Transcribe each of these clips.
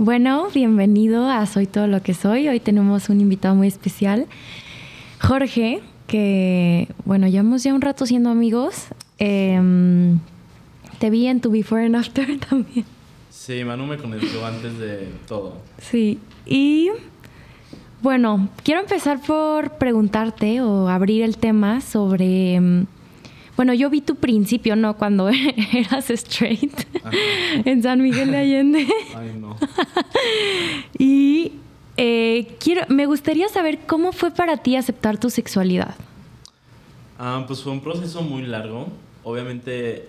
Bueno, bienvenido a Soy todo lo que soy. Hoy tenemos un invitado muy especial, Jorge, que, bueno, llevamos ya un rato siendo amigos. Em, te vi en tu Before and After también. Sí, Manu me conectó antes de todo. Sí, y bueno, quiero empezar por preguntarte o abrir el tema sobre... Bueno, yo vi tu principio, ¿no? Cuando eras straight en San Miguel de Allende. Ay, no. y eh, quiero, me gustaría saber cómo fue para ti aceptar tu sexualidad. Ah, pues fue un proceso muy largo. Obviamente,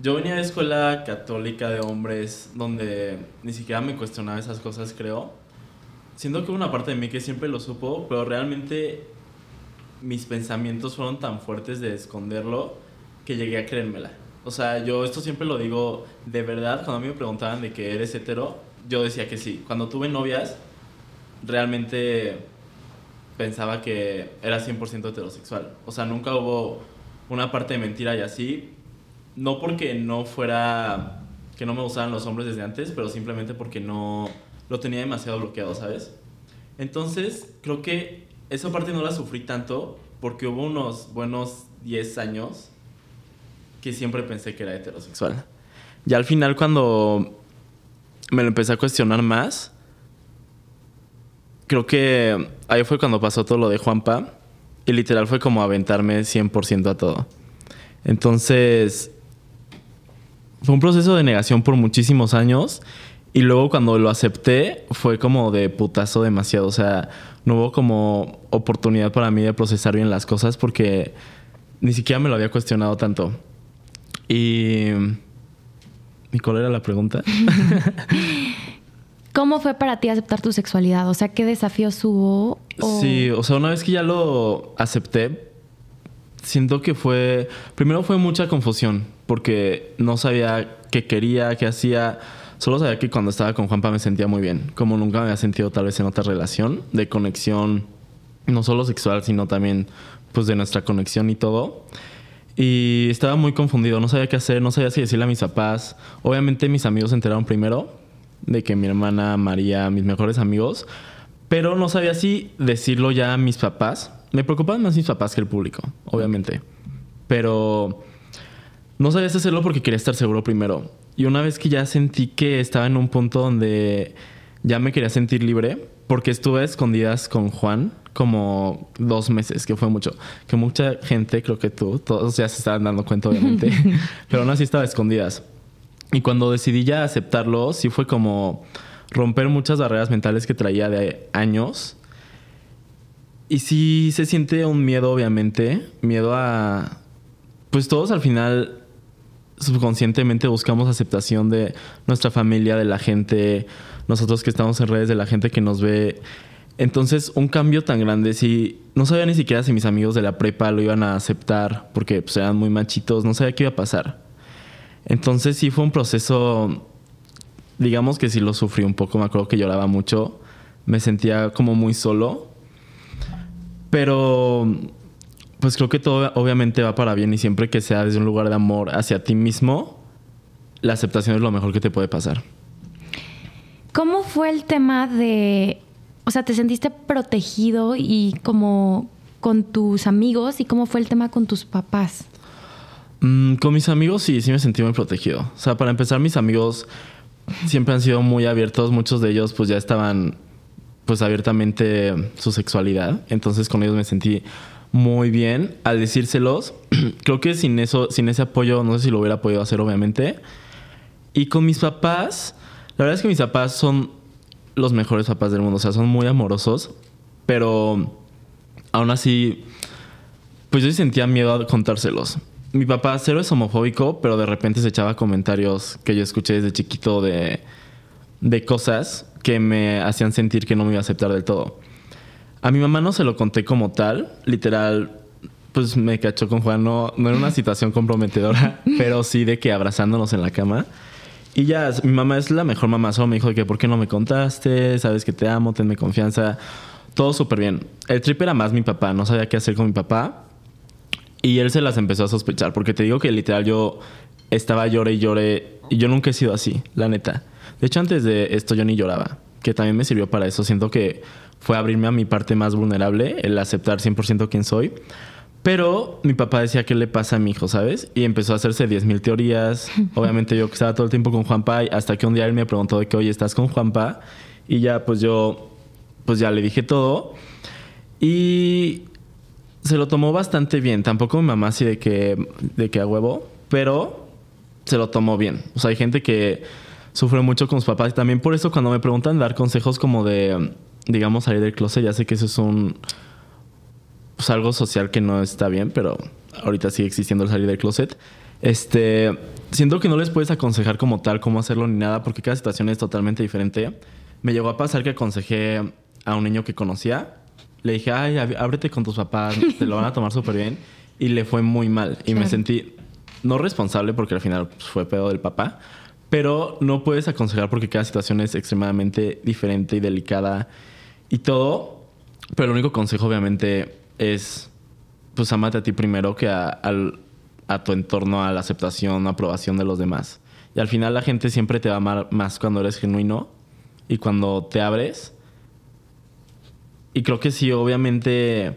yo venía de escuela católica de hombres donde ni siquiera me cuestionaba esas cosas, creo. Siento que hubo una parte de mí que siempre lo supo, pero realmente mis pensamientos fueron tan fuertes de esconderlo que llegué a creérmela. O sea, yo esto siempre lo digo de verdad, cuando a mí me preguntaban de que eres hetero, yo decía que sí. Cuando tuve novias, realmente pensaba que era 100% heterosexual. O sea, nunca hubo una parte de mentira y así. No porque no fuera, que no me gustaran los hombres desde antes, pero simplemente porque no lo tenía demasiado bloqueado, ¿sabes? Entonces, creo que esa parte no la sufrí tanto porque hubo unos buenos 10 años que siempre pensé que era heterosexual. Y al final cuando me lo empecé a cuestionar más, creo que ahí fue cuando pasó todo lo de Juanpa y literal fue como aventarme 100% a todo. Entonces, fue un proceso de negación por muchísimos años y luego cuando lo acepté fue como de putazo demasiado. O sea, no hubo como oportunidad para mí de procesar bien las cosas porque ni siquiera me lo había cuestionado tanto. Y... ¿Y cuál era la pregunta? ¿Cómo fue para ti aceptar tu sexualidad? O sea, ¿qué desafíos hubo? Sí, o sea, una vez que ya lo acepté, siento que fue... Primero fue mucha confusión porque no sabía qué quería, qué hacía Solo sabía que cuando estaba con Juanpa me sentía muy bien, como nunca me había sentido tal vez en otra relación de conexión, no solo sexual, sino también pues de nuestra conexión y todo. Y estaba muy confundido, no sabía qué hacer, no sabía si decirle a mis papás. Obviamente mis amigos se enteraron primero de que mi hermana María, mis mejores amigos, pero no sabía si decirlo ya a mis papás. Me preocupaban más mis papás que el público, obviamente. Pero no sabía si hacerlo porque quería estar seguro primero. Y una vez que ya sentí que estaba en un punto donde ya me quería sentir libre, porque estuve escondidas con Juan como dos meses, que fue mucho. Que mucha gente, creo que tú, todos ya se estaban dando cuenta, obviamente, pero aún así estaba escondidas. Y cuando decidí ya aceptarlo, sí fue como romper muchas barreras mentales que traía de años. Y sí se siente un miedo, obviamente, miedo a... Pues todos al final subconscientemente buscamos aceptación de nuestra familia, de la gente, nosotros que estamos en redes, de la gente que nos ve. Entonces, un cambio tan grande, si no sabía ni siquiera si mis amigos de la prepa lo iban a aceptar, porque pues, eran muy machitos, no sabía qué iba a pasar. Entonces, sí fue un proceso, digamos que sí lo sufrí un poco, me acuerdo que lloraba mucho, me sentía como muy solo, pero pues creo que todo obviamente va para bien y siempre que sea desde un lugar de amor hacia ti mismo, la aceptación es lo mejor que te puede pasar. ¿Cómo fue el tema de, o sea, te sentiste protegido y como con tus amigos y cómo fue el tema con tus papás? Mm, con mis amigos sí, sí me sentí muy protegido. O sea, para empezar, mis amigos siempre han sido muy abiertos, muchos de ellos pues ya estaban pues abiertamente su sexualidad, entonces con ellos me sentí muy bien al decírselos. Creo que sin eso, sin ese apoyo, no sé si lo hubiera podido hacer, obviamente. Y con mis papás, la verdad es que mis papás son los mejores papás del mundo, o sea, son muy amorosos, pero aún así, pues yo sentía miedo a contárselos. Mi papá cero es homofóbico, pero de repente se echaba comentarios que yo escuché desde chiquito de, de cosas que me hacían sentir que no me iba a aceptar del todo. A mi mamá no se lo conté como tal, literal, pues me cachó con Juan, no, no era una situación comprometedora, pero sí de que abrazándonos en la cama. Y ya, mi mamá es la mejor mamá, solo me dijo de que, ¿por qué no me contaste? Sabes que te amo, tenme confianza. Todo súper bien. El trip era más mi papá, no sabía qué hacer con mi papá. Y él se las empezó a sospechar, porque te digo que literal yo estaba llore y llore, y yo nunca he sido así, la neta. De hecho, antes de esto yo ni lloraba, que también me sirvió para eso. Siento que fue abrirme a mi parte más vulnerable, el aceptar 100% quién soy. Pero mi papá decía, ¿qué le pasa a mi hijo, sabes? Y empezó a hacerse 10.000 teorías. Obviamente yo que estaba todo el tiempo con Juanpa, hasta que un día él me preguntó de que, oye, ¿estás con Juanpa? Y ya, pues yo, pues ya le dije todo. Y se lo tomó bastante bien. Tampoco mi mamá así de que, de que a huevo, pero se lo tomó bien. O sea, hay gente que sufre mucho con sus papás. Y también por eso cuando me preguntan dar consejos como de, digamos, salir del closet, ya sé que eso es un pues, algo social que no está bien, pero ahorita sigue existiendo el salir del closet. Este, siento que no les puedes aconsejar como tal cómo hacerlo ni nada, porque cada situación es totalmente diferente. Me llegó a pasar que aconsejé a un niño que conocía. Le dije, ay, ábrete con tus papás, te lo van a tomar súper bien. Y le fue muy mal. Y me sentí no responsable, porque al final pues, fue pedo del papá. Pero no puedes aconsejar porque cada situación es extremadamente diferente y delicada y todo. Pero el único consejo, obviamente, es, pues, amate a ti primero que a, a tu entorno, a la aceptación, aprobación de los demás. Y al final la gente siempre te va a amar más cuando eres genuino y cuando te abres. Y creo que sí, obviamente,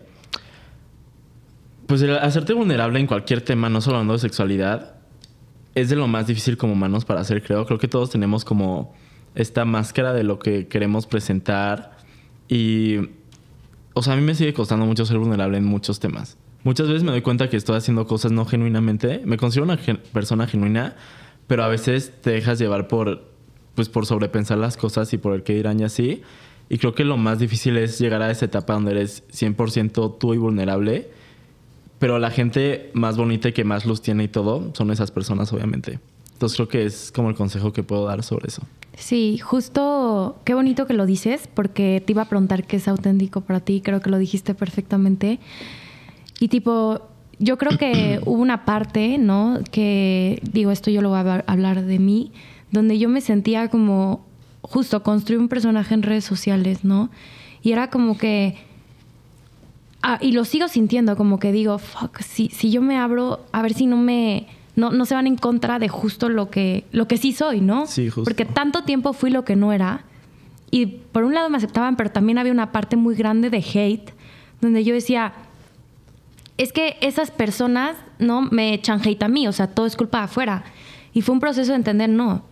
pues hacerte vulnerable en cualquier tema, no solo hablando de sexualidad, es de lo más difícil como humanos para hacer, creo. Creo que todos tenemos como esta máscara de lo que queremos presentar y o sea, a mí me sigue costando mucho ser vulnerable en muchos temas. Muchas veces me doy cuenta que estoy haciendo cosas no genuinamente. Me considero una persona genuina, pero a veces te dejas llevar por, pues, por sobrepensar las cosas y por el que dirán y así. Y creo que lo más difícil es llegar a esa etapa donde eres 100% tú y vulnerable. Pero la gente más bonita y que más luz tiene y todo son esas personas, obviamente. Entonces creo que es como el consejo que puedo dar sobre eso. Sí, justo, qué bonito que lo dices, porque te iba a preguntar qué es auténtico para ti, creo que lo dijiste perfectamente. Y tipo, yo creo que hubo una parte, ¿no? Que, digo, esto yo lo voy a hablar de mí, donde yo me sentía como, justo, construir un personaje en redes sociales, ¿no? Y era como que... Ah, y lo sigo sintiendo, como que digo, fuck, si, si yo me abro, a ver si no me no, no se van en contra de justo lo que, lo que sí soy, ¿no? Sí, justo. Porque tanto tiempo fui lo que no era. Y por un lado me aceptaban, pero también había una parte muy grande de hate, donde yo decía, es que esas personas, ¿no? Me echan hate a mí, o sea, todo es culpa de afuera. Y fue un proceso de entender, no,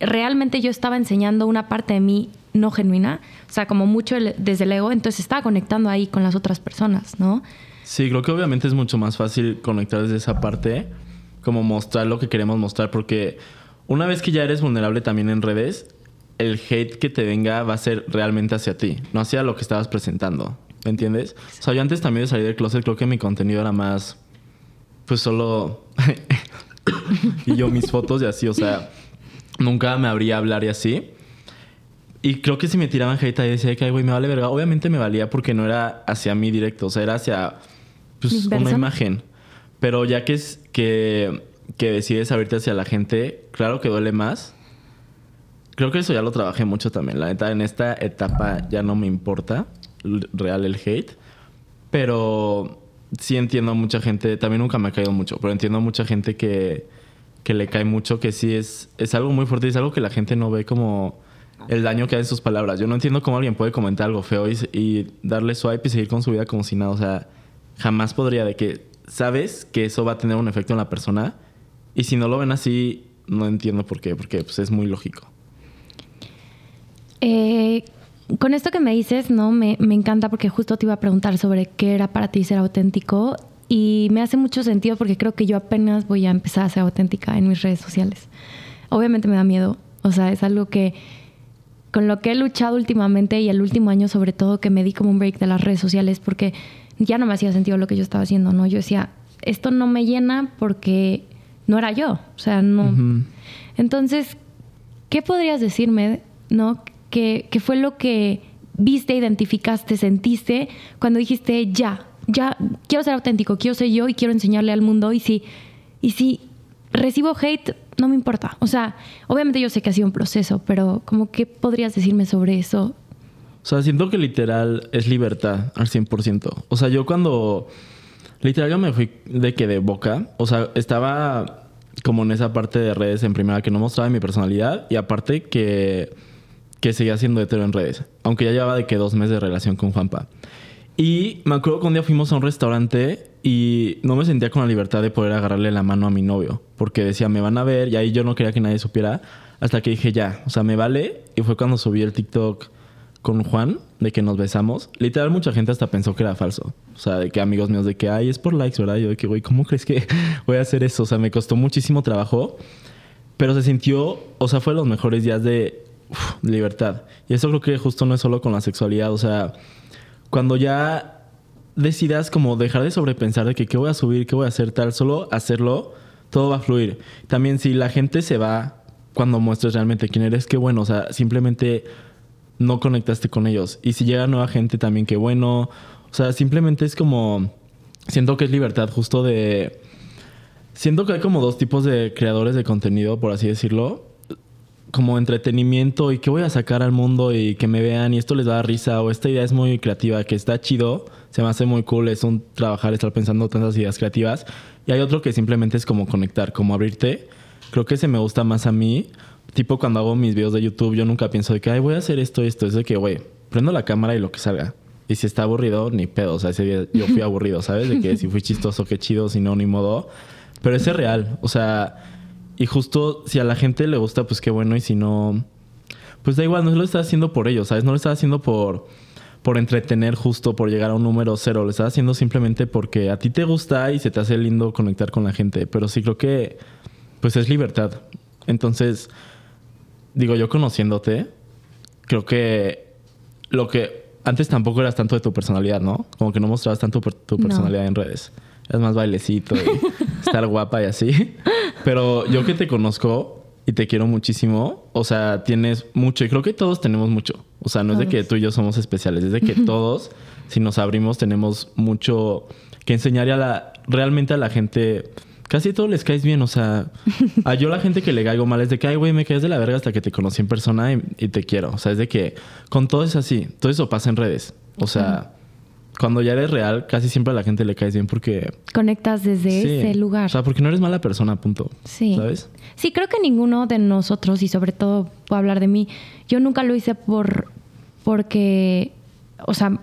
realmente yo estaba enseñando una parte de mí no genuina, o sea, como mucho desde el ego, entonces estaba conectando ahí con las otras personas, ¿no? Sí, creo que obviamente es mucho más fácil conectar desde esa parte como mostrar lo que queremos mostrar, porque una vez que ya eres vulnerable también en redes, el hate que te venga va a ser realmente hacia ti, no hacia lo que estabas presentando. ¿Me entiendes? O sea, yo antes también de salir del closet creo que mi contenido era más, pues solo... y yo mis fotos y así, o sea, nunca me habría hablar y así. Y creo que si me tiraban hate ahí decía que, güey, me vale verga. Obviamente me valía porque no era hacia mí directo, o sea, era hacia pues, una imagen. Pero ya que es que, que decides abrirte hacia la gente, claro que duele más. Creo que eso ya lo trabajé mucho también. La neta, en esta etapa ya no me importa real el hate. Pero sí entiendo a mucha gente, también nunca me ha caído mucho, pero entiendo a mucha gente que, que le cae mucho, que sí es, es algo muy fuerte es algo que la gente no ve como el daño que hay en sus palabras. Yo no entiendo cómo alguien puede comentar algo feo y, y darle swipe y seguir con su vida como si nada. O sea, jamás podría de que sabes que eso va a tener un efecto en la persona. Y si no lo ven así, no entiendo por qué, porque pues, es muy lógico. Eh, con esto que me dices, no, me, me, encanta porque justo te iba a preguntar sobre qué era para ti ser auténtico y me hace mucho sentido porque creo que yo apenas voy a empezar a ser auténtica en mis redes sociales. Obviamente me da miedo, o sea, es algo que con lo que he luchado últimamente y el último año sobre todo que me di como un break de las redes sociales porque ya no me hacía sentido lo que yo estaba haciendo, ¿no? Yo decía, esto no me llena porque no era yo, o sea, no. Entonces, ¿qué podrías decirme, ¿no? ¿Qué, fue lo que viste, identificaste, sentiste cuando dijiste, ya, ya, quiero ser auténtico, quiero ser yo y quiero enseñarle al mundo y si, y si recibo hate, no me importa. O sea, obviamente yo sé que ha sido un proceso, pero como qué podrías decirme sobre eso o sea, siento que literal es libertad al 100%. O sea, yo cuando... Literal yo me fui de que de boca. O sea, estaba como en esa parte de redes en primera que no mostraba mi personalidad y aparte que, que seguía siendo hetero en redes, aunque ya llevaba de que dos meses de relación con Juanpa. Y me acuerdo que un día fuimos a un restaurante y no me sentía con la libertad de poder agarrarle la mano a mi novio, porque decía, me van a ver, y ahí yo no quería que nadie supiera, hasta que dije, ya, o sea, me vale, y fue cuando subí el TikTok con Juan, de que nos besamos. Literal, mucha gente hasta pensó que era falso. O sea, de que amigos míos, de que, ay, es por likes, ¿verdad? Yo de que, güey, ¿cómo crees que voy a hacer eso? O sea, me costó muchísimo trabajo, pero se sintió, o sea, fue los mejores días de libertad. Y eso creo que justo no es solo con la sexualidad, o sea cuando ya decidas como dejar de sobrepensar de que qué voy a subir, qué voy a hacer tal, solo hacerlo, todo va a fluir. También si la gente se va cuando muestres realmente quién eres, qué bueno, o sea, simplemente no conectaste con ellos. Y si llega nueva gente también, qué bueno. O sea, simplemente es como, siento que es libertad justo de... Siento que hay como dos tipos de creadores de contenido, por así decirlo como entretenimiento y que voy a sacar al mundo y que me vean y esto les da risa o esta idea es muy creativa, que está chido, se me hace muy cool, es un trabajar, estar pensando tantas ideas creativas. Y hay otro que simplemente es como conectar, como abrirte. Creo que ese me gusta más a mí. Tipo cuando hago mis videos de YouTube, yo nunca pienso de que, ay, voy a hacer esto, esto. Es de que, güey, prendo la cámara y lo que salga. Y si está aburrido, ni pedo. O sea, ese día yo fui aburrido, ¿sabes? De que si fui chistoso, qué chido, si no, ni modo. Pero ese es real. O sea, y justo si a la gente le gusta, pues qué bueno. Y si no, pues da igual, no lo estás haciendo por ellos, ¿sabes? No lo estás haciendo por, por entretener justo, por llegar a un número cero. Lo estás haciendo simplemente porque a ti te gusta y se te hace lindo conectar con la gente. Pero sí creo que, pues es libertad. Entonces, digo, yo conociéndote, creo que lo que antes tampoco eras tanto de tu personalidad, ¿no? Como que no mostrabas tanto tu personalidad en redes. Es más bailecito y estar guapa y así. Pero yo que te conozco y te quiero muchísimo, o sea, tienes mucho y creo que todos tenemos mucho. O sea, no es de que tú y yo somos especiales, es de que todos, si nos abrimos, tenemos mucho que enseñar a la, realmente a la gente. Casi todos les caes bien, o sea, a yo la gente que le caigo mal es de que, ay, güey, me caes de la verga hasta que te conocí en persona y, y, te quiero. O sea, es de que con todo es así, todo eso pasa en redes. O sea, cuando ya eres real, casi siempre a la gente le caes bien porque... Conectas desde ese lugar. O sea, porque no eres mala persona, punto. Sí. ¿Sabes? Sí, creo que ninguno de nosotros, y sobre todo puedo hablar de mí, yo nunca lo hice por... porque... O sea,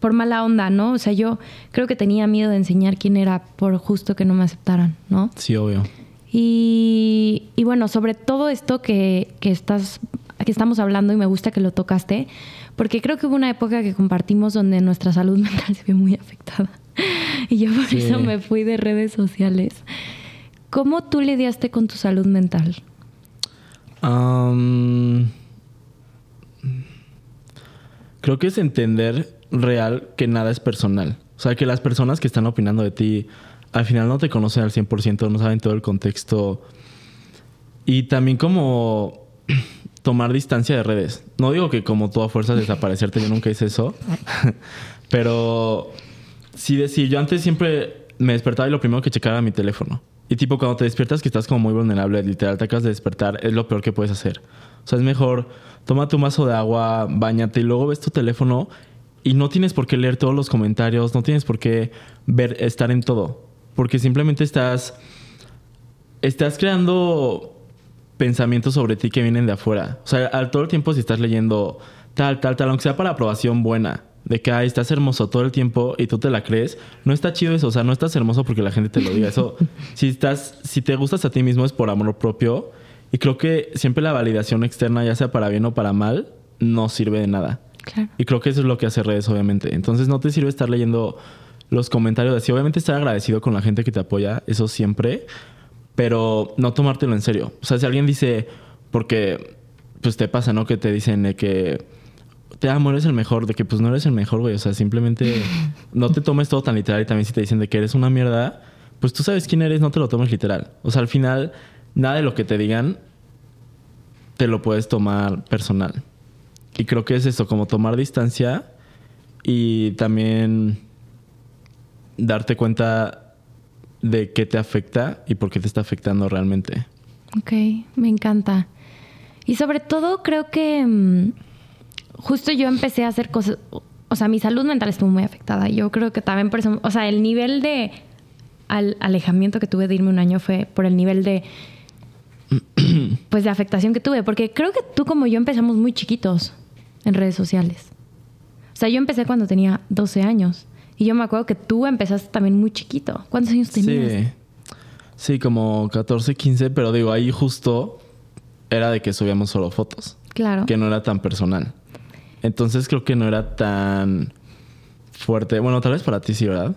por mala onda, ¿no? O sea, yo creo que tenía miedo de enseñar quién era por justo que no me aceptaran, ¿no? Sí, obvio. Y, y bueno, sobre todo esto que, que, estás, que estamos hablando y me gusta que lo tocaste, porque creo que hubo una época que compartimos donde nuestra salud mental se vio muy afectada. Y yo por eso me fui de redes sociales. ¿Cómo tú lidiaste con tu salud mental? creo que es entender real que nada es personal. O sea, que las personas que están opinando de ti al final no te conocen al 100%, no saben todo el contexto. Y también como tomar distancia de redes. No digo que como toda fuerza desaparecerte, yo nunca hice eso. Pero sí decir, yo antes siempre me despertaba y lo primero que checaba era mi teléfono. Y tipo, cuando te despiertas que estás como muy vulnerable, literal, te acabas de despertar, es lo peor que puedes hacer. O sea, es mejor, toma tu vaso de agua, bañate y luego ves tu teléfono y no tienes por qué leer todos los comentarios, no tienes por qué ver, estar en todo. Porque simplemente estás, estás creando pensamientos sobre ti que vienen de afuera. O sea, al todo el tiempo si estás leyendo tal, tal, tal, aunque sea para aprobación buena, de que Ay, estás hermoso todo el tiempo y tú te la crees, no está chido eso, o sea, no estás hermoso porque la gente te lo diga. Eso, si estás, si te gustas a ti mismo es por amor propio. Y creo que siempre la validación externa, ya sea para bien o para mal, no sirve de nada. Claro. Y creo que eso es lo que hace redes, obviamente. Entonces no te sirve estar leyendo los comentarios así. Obviamente estar agradecido con la gente que te apoya, eso siempre pero no tomártelo en serio. O sea, si alguien dice, porque pues te pasa, ¿no? Que te dicen de que te amo, eres el mejor, de que pues no eres el mejor, güey. O sea, simplemente no te tomes todo tan literal y también si te dicen de que eres una mierda, pues tú sabes quién eres, no te lo tomes literal. O sea, al final, nada de lo que te digan te lo puedes tomar personal. Y creo que es eso, como tomar distancia y también darte cuenta de qué te afecta y por qué te está afectando realmente. Ok, me encanta. Y sobre todo creo que mm, justo yo empecé a hacer cosas, o sea, mi salud mental estuvo muy afectada. Yo creo que también por eso, o sea, el nivel de al alejamiento que tuve de irme un año fue por el nivel de pues de afectación que tuve, porque creo que tú como yo empezamos muy chiquitos en redes sociales. O sea, yo empecé cuando tenía 12 años y yo me acuerdo que tú empezaste también muy chiquito. ¿Cuántos años tenías? Sí. Sí, como 14, 15, pero digo, ahí justo era de que subíamos solo fotos. Claro. Que no era tan personal. Entonces creo que no era tan fuerte. Bueno, tal vez para ti sí, ¿verdad?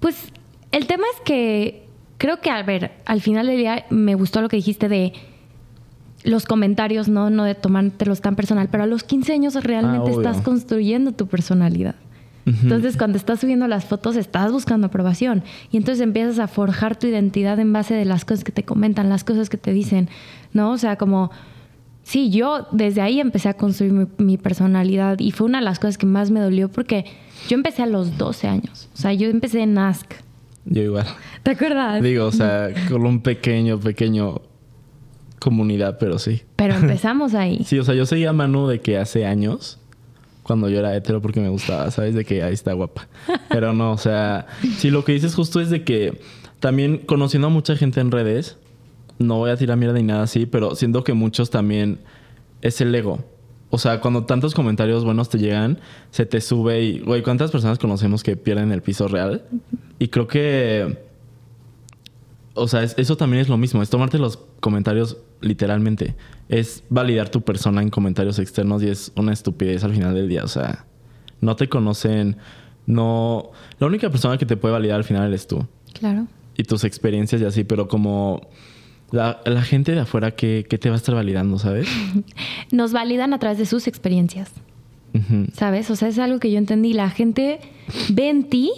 Pues el tema es que creo que, a ver, al final del día me gustó lo que dijiste de los comentarios, no, no de tomártelos tan personal, pero a los 15 años realmente Ah, estás construyendo tu personalidad. Entonces, cuando estás subiendo las fotos, estás buscando aprobación. Y entonces empiezas a forjar tu identidad en base de las cosas que te comentan, las cosas que te dicen, ¿no? O sea, como, sí, yo desde ahí empecé a construir mi, mi personalidad y fue una de las cosas que más me dolió porque yo empecé a los 12 años. O sea, yo empecé en Ask. Yo igual. ¿Te acuerdas? Digo, o sea, con un pequeño, pequeño comunidad, pero sí. Pero empezamos ahí. Sí, o sea, yo seguía a Manu de que hace años, cuando yo era hetero porque me gustaba, ¿sabes? De que ahí está guapa. Pero no, o sea, sí, lo que dices justo es de que también conociendo a mucha gente en redes, no voy a tirar mierda ni nada así, pero siento que muchos también es el ego. O sea, cuando tantos comentarios buenos te llegan, se te sube y, güey, ¿cuántas personas conocemos que pierden el piso real? Y creo que, o sea, es- eso también es lo mismo, es tomarte los comentarios literalmente. Es validar tu persona en comentarios externos y es una estupidez al final del día. O sea, no te conocen, no... La única persona que te puede validar al final eres tú Claro. y tus experiencias y así, pero como la, la gente de afuera, ¿qué, qué te va a estar validando, sabes? Nos validan a través de sus experiencias. ¿Sabes? O sea, es algo que yo entendí. La gente ve en ti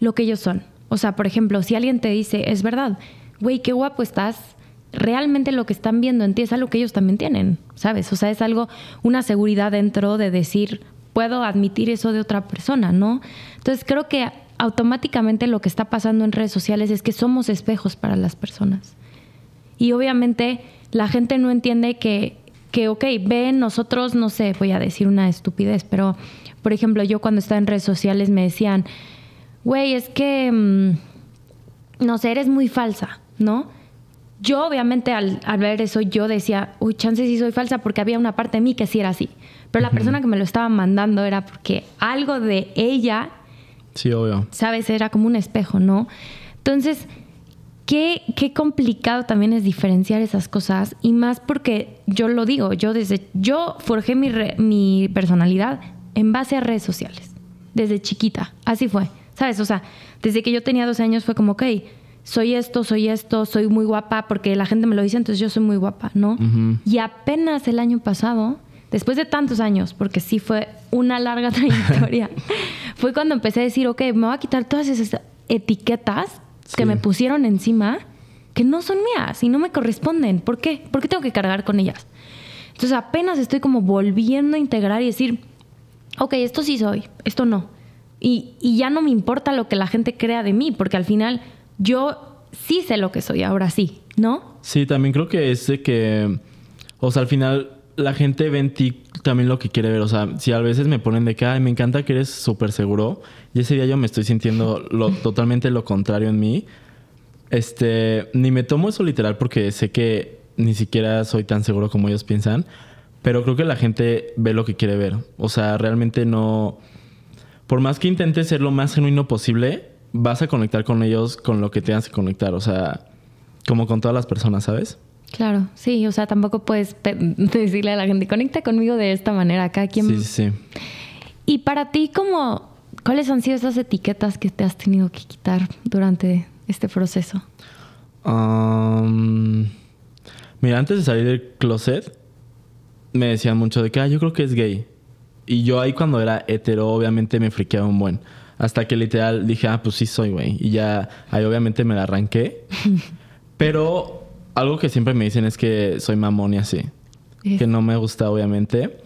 lo que ellos son. O sea, por ejemplo, si alguien te dice, es verdad, güey, qué guapo estás, realmente lo que están viendo en ti es algo que ellos también tienen, ¿sabes? O sea, es algo, una seguridad dentro de decir, puedo admitir eso de otra persona, ¿no? Entonces, creo que automáticamente lo que está pasando en redes sociales es que somos espejos para las personas. Y obviamente la gente no entiende que, que, ok, ven nosotros, no sé, voy a decir una estupidez, pero por ejemplo, yo cuando estaba en redes sociales me decían, güey, es que, mm, no sé, eres muy falsa, ¿no? Yo obviamente al, al ver eso yo decía, uy, chance sí soy falsa porque había una parte de mí que sí era así. Pero la persona que me lo estaba mandando era porque algo de ella Sí, obvio. ¿sabes? Era como un espejo, ¿no? Entonces, qué, qué complicado también es diferenciar esas cosas y más porque yo lo digo, yo desde, yo forjé mi, re- mi personalidad en base a redes sociales, desde chiquita, así fue, ¿sabes? O sea, desde que yo tenía 12 años fue como, ok, soy esto, soy esto, soy muy guapa, porque la gente me lo dice, entonces yo soy muy guapa, ¿no? Ujú. Y apenas el año pasado, después de tantos años, porque sí fue una larga trayectoria, fue cuando empecé a decir, ok, me voy a quitar todas esas etiquetas que Sí. me pusieron encima que no son mías y no me corresponden. ¿Por qué? ¿Por qué tengo que cargar con ellas? Entonces apenas estoy como volviendo a integrar y decir, ok, esto sí soy, esto no. Y, y ya no me importa lo que la gente crea de mí, porque al final yo sí sé lo que soy, ahora sí, ¿no? Sí, también creo que es de que, o sea, al final la gente ve en ti también lo que quiere ver. O sea, si a veces me ponen de que, ay, me encanta que eres súper seguro, y ese día yo me estoy sintiendo lo, totalmente lo contrario en mí, este, ni me tomo eso literal porque sé que ni siquiera soy tan seguro como ellos piensan, pero creo que la gente ve lo que quiere ver. O sea, realmente no, por más que intentes ser lo más genuino posible, vas a conectar con ellos con lo que tengas que conectar. O sea, como con todas las personas, ¿sabes? Claro, sí, o sea, tampoco puedes decirle a la gente, conecta conmigo de esta manera, cada quien... Sí, sí, sí. Y para ti, como, ¿cuáles han sido esas etiquetas que te has tenido que quitar durante este proceso? Um, mira, antes de salir del closet, me decían mucho de que, ah, yo creo que es gay. Y yo ahí cuando era hetero, obviamente me friqueaba un buen. Hasta que literal dije, ah, pues sí soy, güey. Y ya ahí obviamente me la arranqué. Pero algo que siempre me dicen es que soy mamón y así. Que no me gusta, obviamente.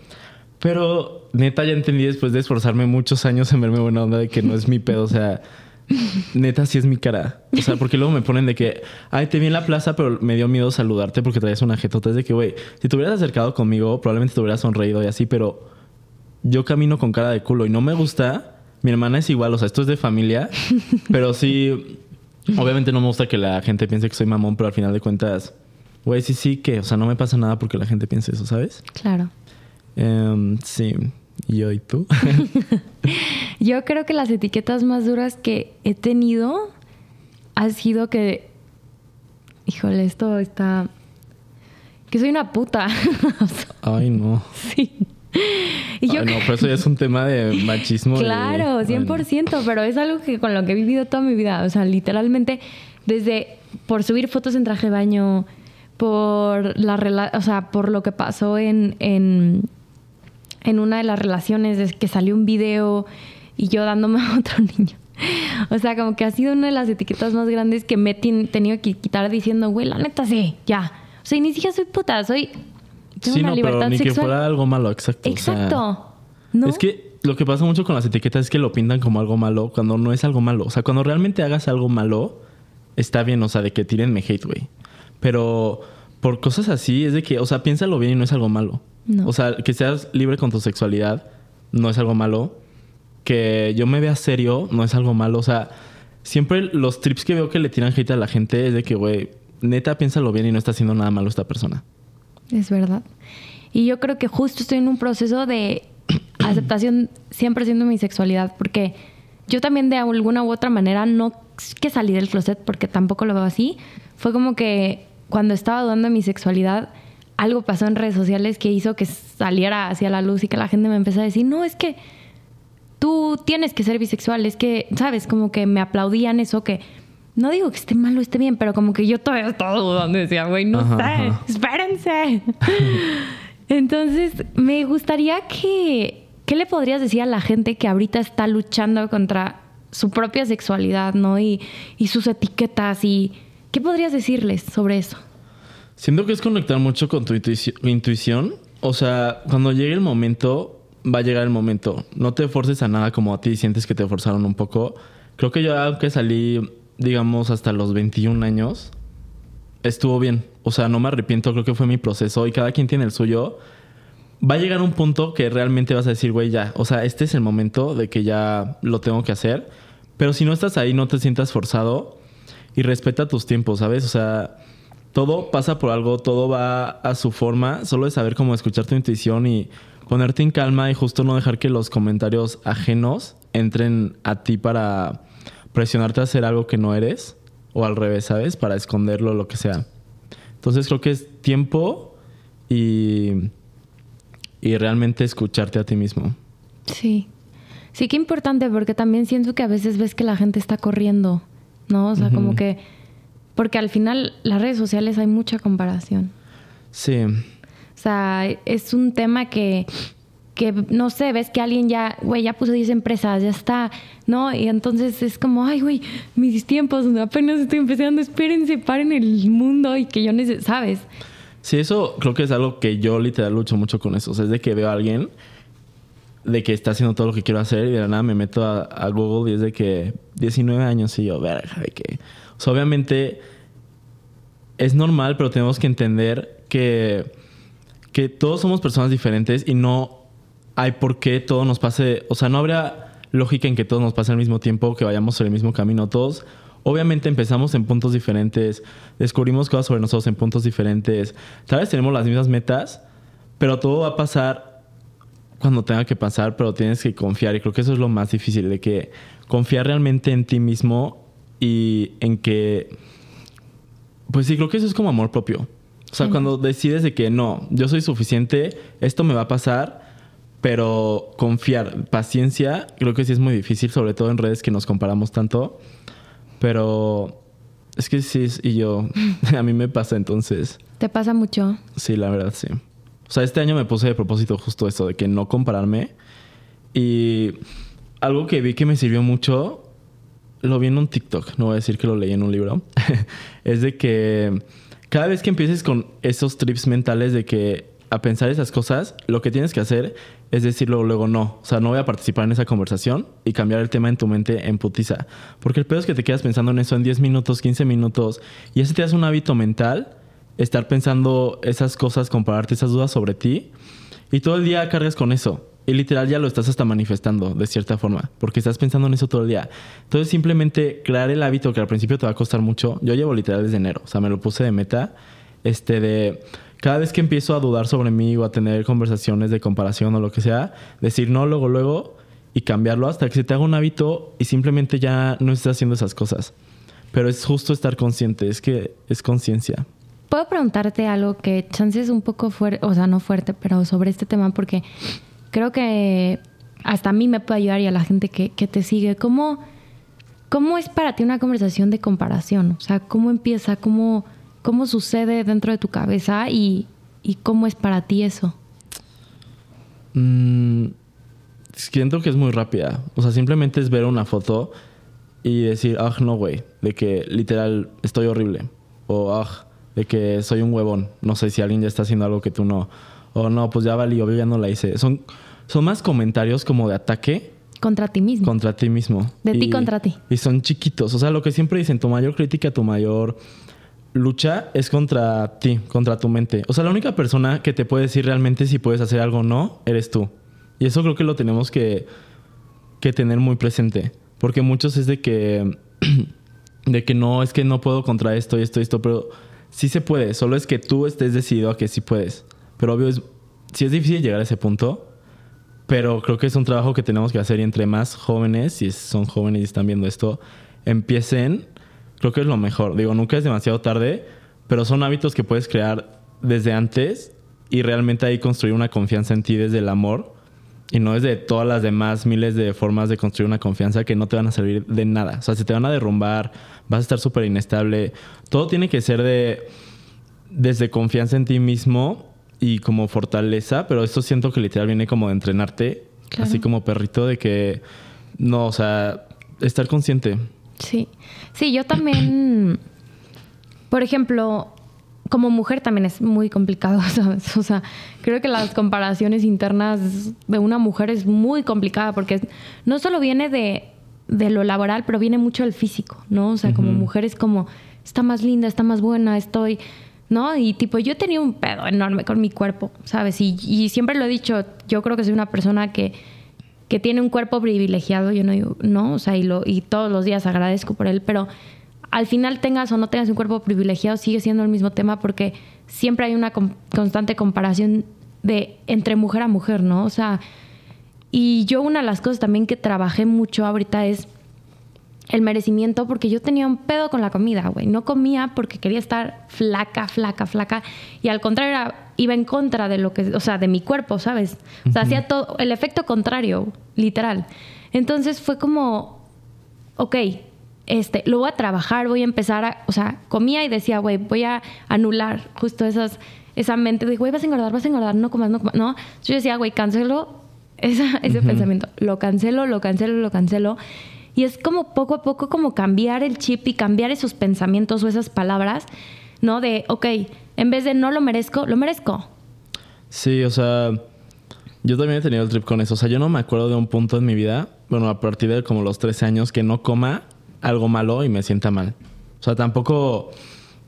Pero neta ya entendí después de esforzarme muchos años en verme buena onda de que no es mi pedo. O sea, neta sí es mi cara. O sea, porque luego me ponen de que, ay, te vi en la plaza, pero me dio miedo saludarte porque traías una jetota. Es de que, güey, si te hubieras acercado conmigo, probablemente te hubieras sonreído y así, pero yo camino con cara de culo y no me gusta. Mi hermana es igual, o sea, esto es de familia, pero sí, Obviamente no me gusta que la gente piense que soy mamón, pero al final de cuentas, güey, sí, sí, que, o sea, no me pasa nada porque la gente piense eso, ¿sabes? Claro. Em, sí. ¿Y yo y tú? yo creo que las etiquetas más duras que he tenido ha sido que, híjole, esto está... Que soy una puta. Ay, no. Sí. Y yo... no, pero eso ya es un tema de machismo. Claro, 100%, pero es algo que con lo que he vivido toda mi vida. O sea, literalmente, desde por subir fotos en traje de baño, por la o sea, por lo que pasó en, en, en una de las relaciones, de que salió un video y yo dándome a otro niño. O sea, como que ha sido una de las etiquetas más grandes que me he tenido que quitar diciendo, güey, la neta sí, ya. O sea, ni siquiera soy puta, soy sí, no, pero ni que fuera algo malo, exacto. Exacto. Es que lo que pasa mucho con las etiquetas es que lo pintan como algo malo cuando no es algo malo. O sea, cuando realmente hagas algo malo, está bien, o sea, de que tírenme hate, güey. Pero por cosas así es de que, o sea, piénsalo bien y no es algo malo. O sea, que seas libre con tu sexualidad no es algo malo. Que yo me vea serio no es algo malo. O sea, siempre los trips que veo que le tiran hate a la gente es de que, güey, neta, piénsalo bien y no está haciendo nada malo esta persona. Es verdad. Y yo creo que justo estoy en un proceso de aceptación 100% de mi sexualidad, porque yo también de alguna u otra manera no que salí del closet, porque tampoco lo veo así. Fue como que cuando estaba dudando de mi sexualidad, algo pasó en redes sociales que hizo que saliera hacia la luz y que la gente me empezó a decir, no, es que tú tienes que ser bisexual, es que, ¿sabes? Como que me aplaudían eso que no digo que esté mal o esté bien, pero como que yo todavía estaba dudando. Decía, güey, no sé, espérense. Entonces, me gustaría que. ¿Qué le podrías decir a la gente que ahorita está luchando contra su propia sexualidad, ¿no? Y, y sus etiquetas. y ¿Qué podrías decirles sobre eso? Siento que es conectar mucho con tu intuición. O sea, cuando llegue el momento, va a llegar el momento. No te forces a nada como a ti sientes que te forzaron un poco. Creo que yo, aunque salí digamos, hasta los 21 años, estuvo bien. O sea, no me arrepiento, creo que fue mi proceso y cada quien tiene el suyo. Va a llegar un punto que realmente vas a decir, güey, ya, o sea, este es el momento de que ya lo tengo que hacer. Pero si no estás ahí, no te sientas forzado y respeta tus tiempos, ¿sabes? O sea, todo pasa por algo, todo va a su forma. Solo es saber cómo escuchar tu intuición y ponerte en calma y justo no dejar que los comentarios ajenos entren a ti para presionarte a hacer algo que no eres o al revés, ¿sabes? Para esconderlo, lo que sea. Entonces creo que es tiempo y, y realmente escucharte a ti mismo. Sí. Sí, qué importante porque también siento que a veces ves que la gente está corriendo, ¿no? O sea, como que... Porque al final las redes sociales hay mucha comparación. Sí. O sea, es un tema que que no sé, ves que alguien ya, güey, ya puso 10 empresas, ya está, ¿no? Y entonces es como, ay, güey, mis tiempos, apenas estoy empezando, espérense, paren el mundo y que yo necesito, ¿sabes? Sí, eso creo que es algo que yo literal lucho mucho con eso. Es de que veo a alguien de que está haciendo todo lo que quiero hacer y de la nada me meto a, Google y es de que 19 años y yo, verga, de que... Obviamente es normal, pero tenemos que entender que, que todos somos personas diferentes y no hay por qué todo nos pase, o sea, no habría lógica en que todo nos pase al mismo tiempo, que vayamos por el mismo camino todos. Obviamente empezamos en puntos diferentes, descubrimos cosas sobre nosotros en puntos diferentes. Tal vez tenemos las mismas metas, pero todo va a pasar cuando tenga que pasar, pero tienes que confiar. Y creo que eso es lo más difícil, de que confiar realmente en ti mismo y en que... Pues sí, creo que eso es como amor propio. O sea, cuando decides de que no, yo soy suficiente, esto me va a pasar, pero confiar, paciencia, creo que sí es muy difícil, sobre todo en redes que nos comparamos tanto. Pero es que sí, y yo, a mí me pasa entonces. ¿Te pasa mucho? Sí, la verdad, sí. O sea, este año me puse de propósito justo eso, de que no compararme. Y algo que vi que me sirvió mucho, lo vi en un TikTok, no voy a decir que lo leí en un libro, es de que cada vez que empieces con esos trips mentales de que a pensar esas cosas, lo que tienes que hacer es decirlo luego no. O sea, no voy a participar en esa conversación y cambiar el tema en tu mente en putiza. Porque el peor es que te quedas pensando en eso en 10 minutos, 15 minutos y ese te hace un hábito mental estar pensando esas cosas, compararte esas dudas sobre ti y todo el día cargas con eso. Y literal ya lo estás hasta manifestando de cierta forma, porque estás pensando en eso todo el día. Entonces simplemente crear el hábito que al principio te va a costar mucho. Yo llevo literal desde enero, o sea, me lo puse de meta, este de cada vez que empiezo a dudar sobre mí o a tener conversaciones de comparación o lo que sea, decir no luego luego y cambiarlo hasta que se te haga un hábito y simplemente ya no estés haciendo esas cosas. Pero es justo estar consciente, es que es conciencia. Puedo preguntarte algo que chance es un poco fuerte, o sea, no fuerte, pero sobre este tema, porque creo que hasta a mí me puede ayudar y a la gente que, te sigue. ¿Cómo, ¿Cómo es para ti una conversación de comparación? O sea, ¿cómo empieza? ¿Cómo, cómo sucede dentro de tu cabeza? ¿Y, cómo es para ti eso? Mm, siento que es muy rápida. O sea, simplemente es ver una foto y decir, ah, no, güey, de que literal estoy horrible. O, ah, de que soy un huevón. No sé si alguien ya está haciendo algo que tú no. O no, pues ya valí, yo ya no la hice. Son, son más comentarios como de ataque. Contra ti mismo. Contra ti mismo. De ti contra ti. Y son chiquitos. O sea, lo que siempre dicen, tu mayor crítica, tu mayor lucha es contra ti, contra tu mente. O sea, la única persona que te puede decir realmente si puedes hacer algo o no, eres tú. Y eso creo que lo tenemos que, que tener muy presente. Porque muchos es de que, de que no, es que no puedo contra esto y esto y esto, pero sí se puede, solo es que tú estés decidido a que sí puedes. Pero obvio, es, sí es difícil llegar a ese punto, pero creo que es un trabajo que tenemos que hacer y entre más jóvenes, si son jóvenes y están viendo esto, empiecen, creo que es lo mejor. Digo, nunca es demasiado tarde, pero son hábitos que puedes crear desde antes y realmente ahí construir una confianza en ti desde el amor y no es de todas las demás miles de formas de construir una confianza que no te van a servir de nada. O sea, se te van a derrumbar, vas a estar súper inestable. Todo tiene que ser de desde confianza en ti mismo y como fortaleza, pero esto siento que literal viene como de entrenarte, así como perrito, de que no, o sea, estar consciente. Sí, sí, yo también, por ejemplo, como mujer también es muy complicado, ¿sabes? O sea, creo que las comparaciones internas de una mujer es muy complicada porque no solo viene de, lo laboral, pero viene mucho del físico, ¿no? O sea, como mujer es como, está más linda, está más buena, estoy, ¿no? Y tipo, yo tenía un pedo enorme con mi cuerpo, ¿sabes? Y, y siempre lo he dicho, yo creo que soy una persona que, que tiene un cuerpo privilegiado, yo no digo, no, o sea, y, lo, y todos los días agradezco por él, pero al final tengas o no tengas un cuerpo privilegiado, sigue siendo el mismo tema porque siempre hay una constante comparación de entre mujer a mujer, ¿no? O sea, y yo una de las cosas también que trabajé mucho ahorita es el merecimiento porque yo tenía un pedo con la comida, güey. No comía porque quería estar flaca, flaca, flaca. Y al contrario, iba en contra de lo que, o sea, de mi cuerpo, ¿sabes? O sea, hacía todo, el efecto contrario, literal. Entonces fue como, ok, este, lo voy a trabajar, voy a empezar a, o sea, comía y decía, güey, voy a anular justo esas, esa mente de, güey, vas a engordar, vas a engordar, no comas, no comas, no. yo decía, güey, cancelo ese pensamiento, lo cancelo, lo cancelo, lo cancelo. Y es como poco a poco como cambiar el chip y cambiar esos pensamientos o esas palabras, ¿no? De, ok, en vez de no lo merezco, lo merezco. Sí, o sea, yo también he tenido el trip con eso. O sea, yo no me acuerdo de un punto en mi vida, bueno, a partir de como los 13 años, que no coma algo malo y me sienta mal. O sea, tampoco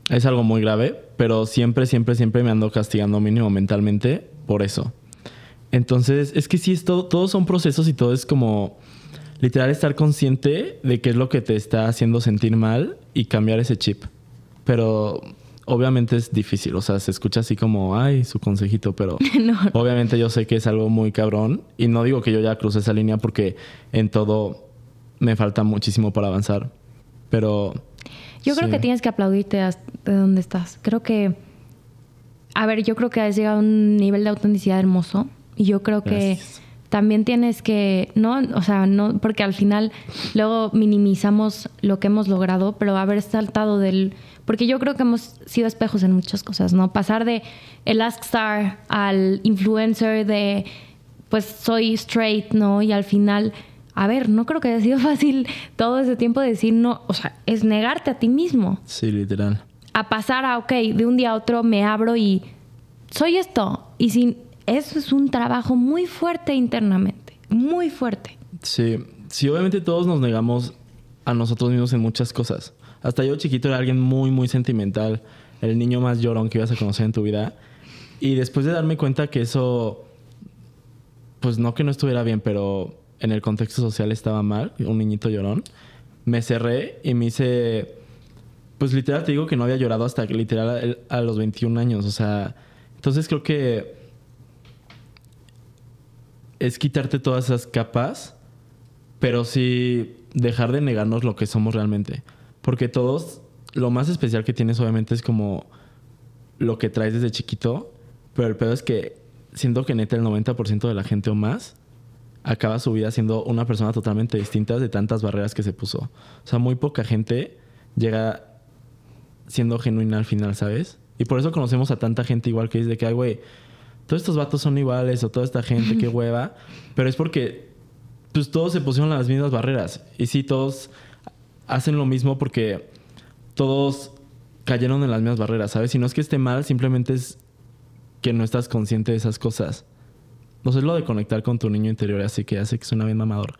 es algo muy grave, pero siempre, siempre, siempre me ando castigando mínimo mentalmente por eso. Entonces, es que sí, es todo, todos son procesos y todo es como literal estar consciente de qué es lo que te está haciendo sentir mal y cambiar ese chip. Pero obviamente es difícil, o sea, se escucha así como, ay, su consejito, pero obviamente yo sé que es algo muy cabrón y no digo que yo ya cruce esa línea porque en todo me falta muchísimo para avanzar. Pero. Yo creo que tienes que aplaudirte de donde estás. Creo que. A ver, yo creo que has llegado a un nivel de autenticidad hermoso. Y yo creo que también tienes que. No, o sea, no. Porque al final luego minimizamos lo que hemos logrado, pero haber saltado del. Porque yo creo que hemos sido espejos en muchas cosas, ¿no? Pasar de el Star al influencer de. Pues soy straight, ¿no? Y al final a ver, no creo que haya sido fácil todo ese tiempo decir no, o sea, es negarte a ti mismo. Sí, literal. A pasar a, ok, de un día a otro me abro y soy esto. Y sin, eso es un trabajo muy fuerte internamente, muy fuerte. Sí, sí, obviamente todos nos negamos a nosotros mismos en muchas cosas. Hasta yo chiquito era alguien muy, muy sentimental, el niño más llorón que ibas a conocer en tu vida. Y después de darme cuenta que eso pues no que no estuviera bien, pero en el contexto social estaba mal, un niñito llorón, me cerré y me hice, pues literal te digo que no había llorado hasta literal a, a los 21 años, o sea, entonces creo que es quitarte todas esas capas, pero sí dejar de negarnos lo que somos realmente, porque todos, lo más especial que tienes obviamente es como lo que traes desde chiquito, pero el pedo es que siento que neta el 90% de la gente o más acaba su vida siendo una persona totalmente distinta de tantas barreras que se puso. O sea, muy poca gente llega siendo genuina al final, ¿sabes? Y por eso conocemos a tanta gente igual que dice que, ay, güey, todos estos vatos son iguales o toda esta gente, qué hueva. Pero es porque, pues todos se pusieron las mismas barreras. Y sí, todos hacen lo mismo porque todos cayeron en las mismas barreras, ¿sabes? Y no es que esté mal, simplemente es que no estás consciente de esas cosas. No sé lo de conectar con tu niño interior, así que hace que suena bien mamador.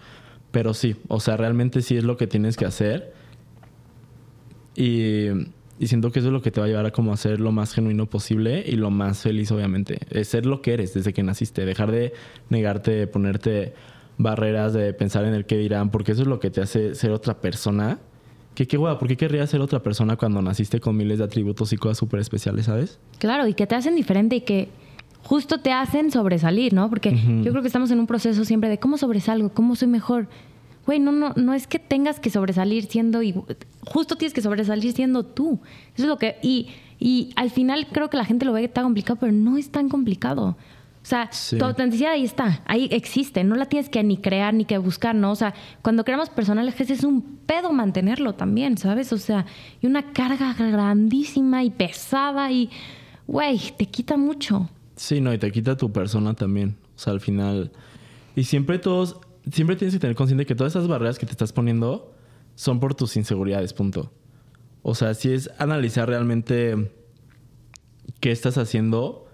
Pero sí, o sea, realmente sí es lo que tienes que hacer. Y, siento que eso es lo que te va a llevar a como a ser lo más genuino posible y lo más feliz, obviamente. Es ser lo que eres desde que naciste. Dejar de negarte, ponerte barreras, de pensar en el qué dirán, porque eso es lo que te hace ser otra persona. Que qué guay, ¿por qué querrías ser otra persona cuando naciste con miles de atributos y cosas súper especiales, sabes? Claro, y que te hacen diferente y que justo te hacen sobresalir, ¿no? Porque yo creo que estamos en un proceso siempre de cómo sobresalgo, cómo soy mejor. Güey, no, no, no es que tengas que sobresalir siendo y justo tienes que sobresalir siendo tú. Eso es lo que y, y al final creo que la gente lo ve tan complicado, pero no es tan complicado. O sea, Sí. tu autenticidad ahí está, ahí existe, no la tienes que ni crear ni que buscar, ¿no? O sea, cuando creamos personajes es un pedo mantenerlo también, ¿sabes? O sea, y una carga grandísima y pesada y, güey, te quita mucho. Sí, no, y te quita tu persona también. O sea, al final. Y siempre todos. Siempre tienes que tener consciente que todas esas barreras que te estás poniendo son por tus inseguridades, punto. O sea, si es analizar realmente qué estás haciendo,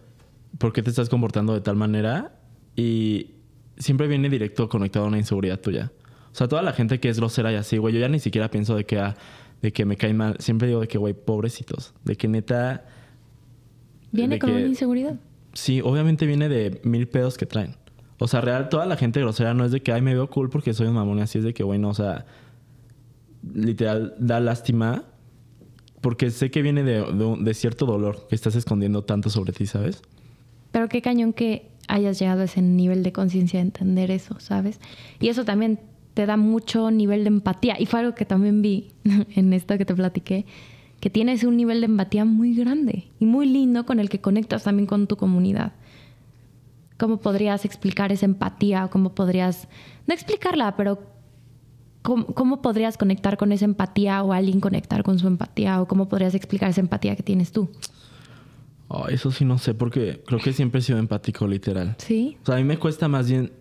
por qué te estás comportando de tal manera, y siempre viene directo conectado a una inseguridad tuya. O sea, toda la gente que es grosera y así, güey, yo ya ni siquiera pienso de que, ah, de que me cae mal. Siempre digo de que, güey, pobrecitos. De que neta. Viene con que- una inseguridad. Sí, obviamente viene de mil pedos que traen. O sea, real, toda la gente grosera no es de que, ay, me veo cool porque soy un mamón y así, es de que, bueno, o sea, literal, da lástima porque sé que viene de, de un- de cierto dolor que estás escondiendo tanto sobre ti, ¿sabes? Pero qué cañón que hayas llegado a ese nivel de conciencia de entender eso, ¿sabes? Y eso también te da mucho nivel de empatía. Y fue algo que también vi en esto que te platiqué, que tienes un nivel de empatía muy grande y muy lindo con el que conectas también con tu comunidad. ¿Cómo podrías explicar esa empatía? ¿O ¿Cómo podrías, no explicarla, pero cómo, cómo podrías conectar con esa empatía o alguien conectar con su empatía? ¿O cómo podrías explicar esa empatía que tienes tú? Oh, eso sí no sé porque creo que siempre he sido empático, literal. ¿Sí? O sea, a mí me cuesta más bien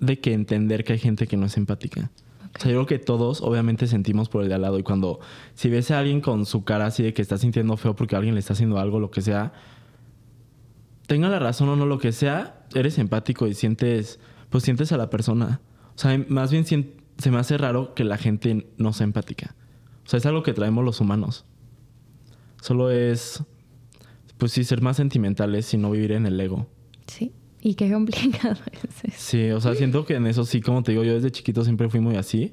de que entender que hay gente que no es empática. O sea, yo creo que todos obviamente sentimos por el de al lado y cuando si ves a alguien con su cara así de que está sintiendo feo porque alguien le está haciendo algo, lo que sea, tenga la razón o no lo que sea, eres empático y sientes, pues sientes a la persona. O sea, más bien se me hace raro que la gente no sea empática. O sea, es algo que traemos los humanos. Solo es, pues sí, ser más sentimentales y no vivir en el ego. Sí. Y qué complicado es eso. Sí, o sea, siento que en eso sí, como te digo, yo desde chiquito siempre fui muy así.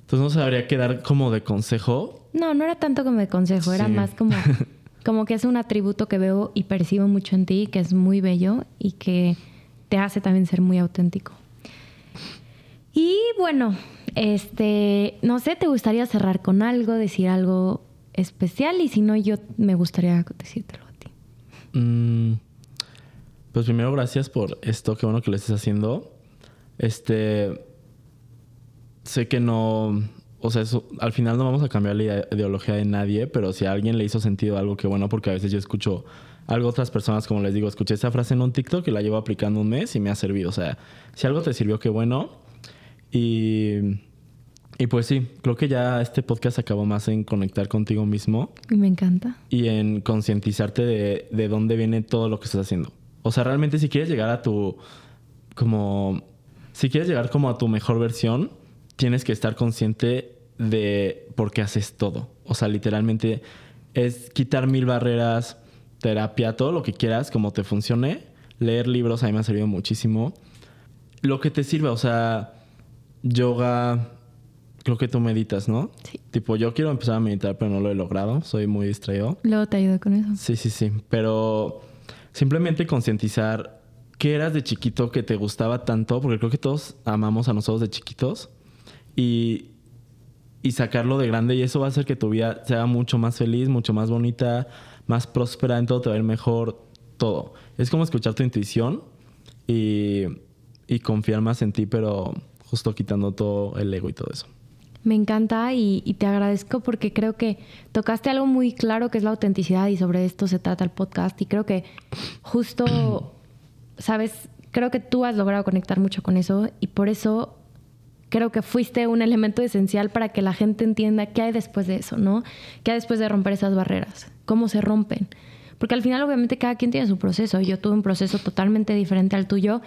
Entonces no sabría qué dar como de consejo. No, no era tanto como de consejo, era más como, como que es un atributo que veo y percibo mucho en ti, que es muy bello y que te hace también ser muy auténtico. Y bueno, este, no sé, ¿te gustaría cerrar con algo, decir algo especial? Y si no, yo me gustaría decírtelo a ti. Mm, pues primero, gracias por esto, qué bueno que lo estés haciendo. Este. Sé que no. O sea, eso- al final no vamos a cambiar la ide- ideología de nadie, pero si a alguien le hizo sentido algo, qué bueno, porque a veces yo escucho algo a otras personas, como les digo, escuché esta frase en un TikTok y la llevo aplicando un mes y me ha servido. O sea, si algo te sirvió, qué bueno. Y. Y pues sí, creo que ya este podcast acabó más en conectar contigo mismo Y me encanta. y en concientizarte de, de dónde viene todo lo que estás haciendo. O sea, realmente si quieres llegar a tu como si quieres llegar como a tu mejor versión, tienes que estar consciente de por qué haces todo. O sea, literalmente es quitar mil barreras, terapia, todo lo que quieras, como te funcione, leer libros a mí me ha servido muchísimo. Lo que te sirve, o sea, yoga, creo que tú meditas, ¿no? Sí. Tipo, yo quiero empezar a meditar, pero no lo he logrado, soy muy distraído. Luego te ayudo con eso. Sí, sí, sí, pero simplemente concientizar qué eras de chiquito que te gustaba tanto, porque creo que todos amamos a nosotros de chiquitos, y, y sacarlo de grande, y eso va a hacer que tu vida sea mucho más feliz, mucho más bonita, más próspera, en todo te va a ir mejor, todo. Es como escuchar tu intuición y, y confiar más en ti, pero justo quitando todo el ego y todo eso. Me encanta y, y, te agradezco porque creo que tocaste algo muy claro que es la autenticidad y sobre esto se trata el podcast y creo que justo, sabes, creo que tú has logrado conectar mucho con eso y por eso creo que fuiste un elemento esencial para que la gente entienda qué hay después de eso, ¿no? ¿Qué hay después de romper esas barreras? ¿Cómo se rompen? Porque al final obviamente cada quien tiene su proceso. Yo tuve un proceso totalmente diferente al tuyo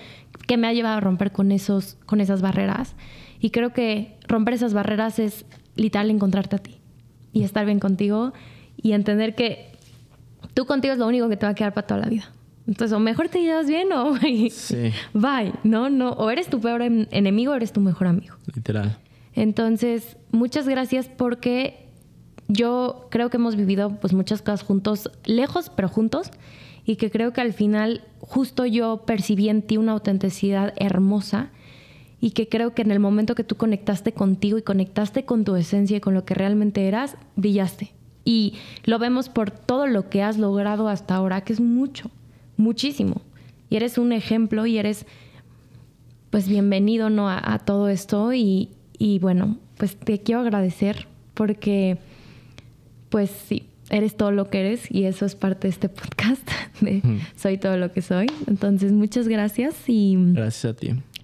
que me ha llevado a romper con, esos, con esas barreras. Y creo que romper esas barreras es literal encontrarte a ti y estar bien contigo y entender que tú contigo es lo único que te va a quedar para toda la vida. Entonces, o mejor te llevas bien o sí. bye, ¿no? no O eres tu peor enemigo o eres tu mejor amigo. Literal. Entonces, muchas gracias porque yo creo que hemos vivido pues muchas cosas juntos, lejos pero juntos, y que creo que al final justo yo percibí en ti una autenticidad hermosa y que creo que en el momento que tú conectaste contigo y conectaste con tu esencia y con lo que realmente eras, brillaste. Y lo vemos por todo lo que has logrado hasta ahora, que es mucho, muchísimo. Y eres un ejemplo y eres, pues, bienvenido ¿no? a, a todo esto. Y, y bueno, pues te quiero agradecer porque, pues sí, eres todo lo que eres y eso es parte de este podcast de. Soy todo lo que soy. Entonces, muchas gracias y... Gracias a ti.